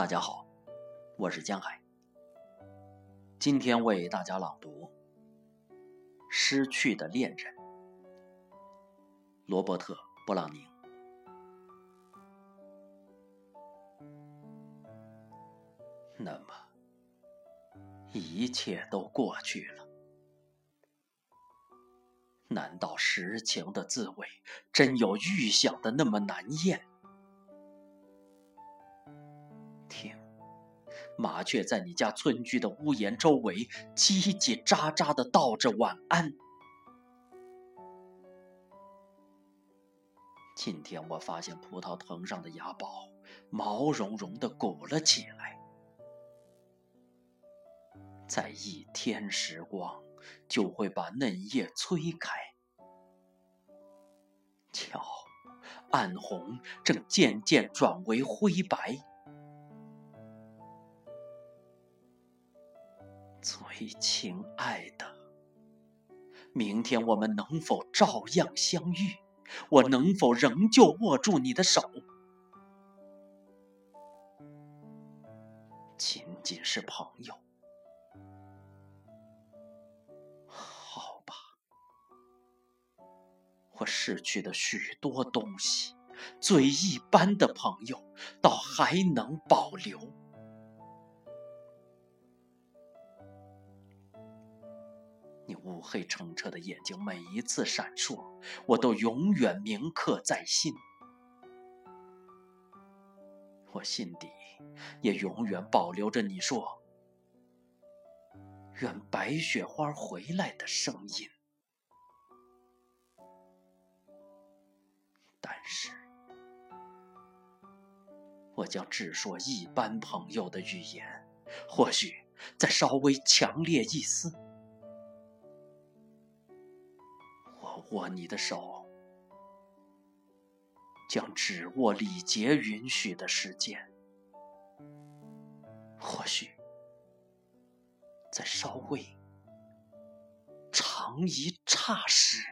大家好，我是江海。今天为大家朗读《失去的恋人》，罗伯特·布朗宁。那么，一切都过去了。难道实情的滋味真有预想的那么难咽？听，麻雀在你家村居的屋檐周围叽叽喳喳的道着晚安。今天我发现葡萄藤上的芽苞毛茸茸的鼓了起来。在一天时光，就会把嫩叶催开。瞧，暗红正渐渐转为灰白。最亲爱的，明天我们能否照样相遇？我能否仍旧握住你的手？仅仅是朋友。好吧我失去的许多东西，最一般的朋友，倒还能保留。乌黑澄澈的眼睛，每一次闪烁，我都永远铭刻在心。我心底也永远保留着你说“愿白雪花回来”的声音。但是，我将只说一般朋友的语言，或许再稍微强烈一丝。握你的手，将只握礼节允许的时间，或许再稍微长一刹时。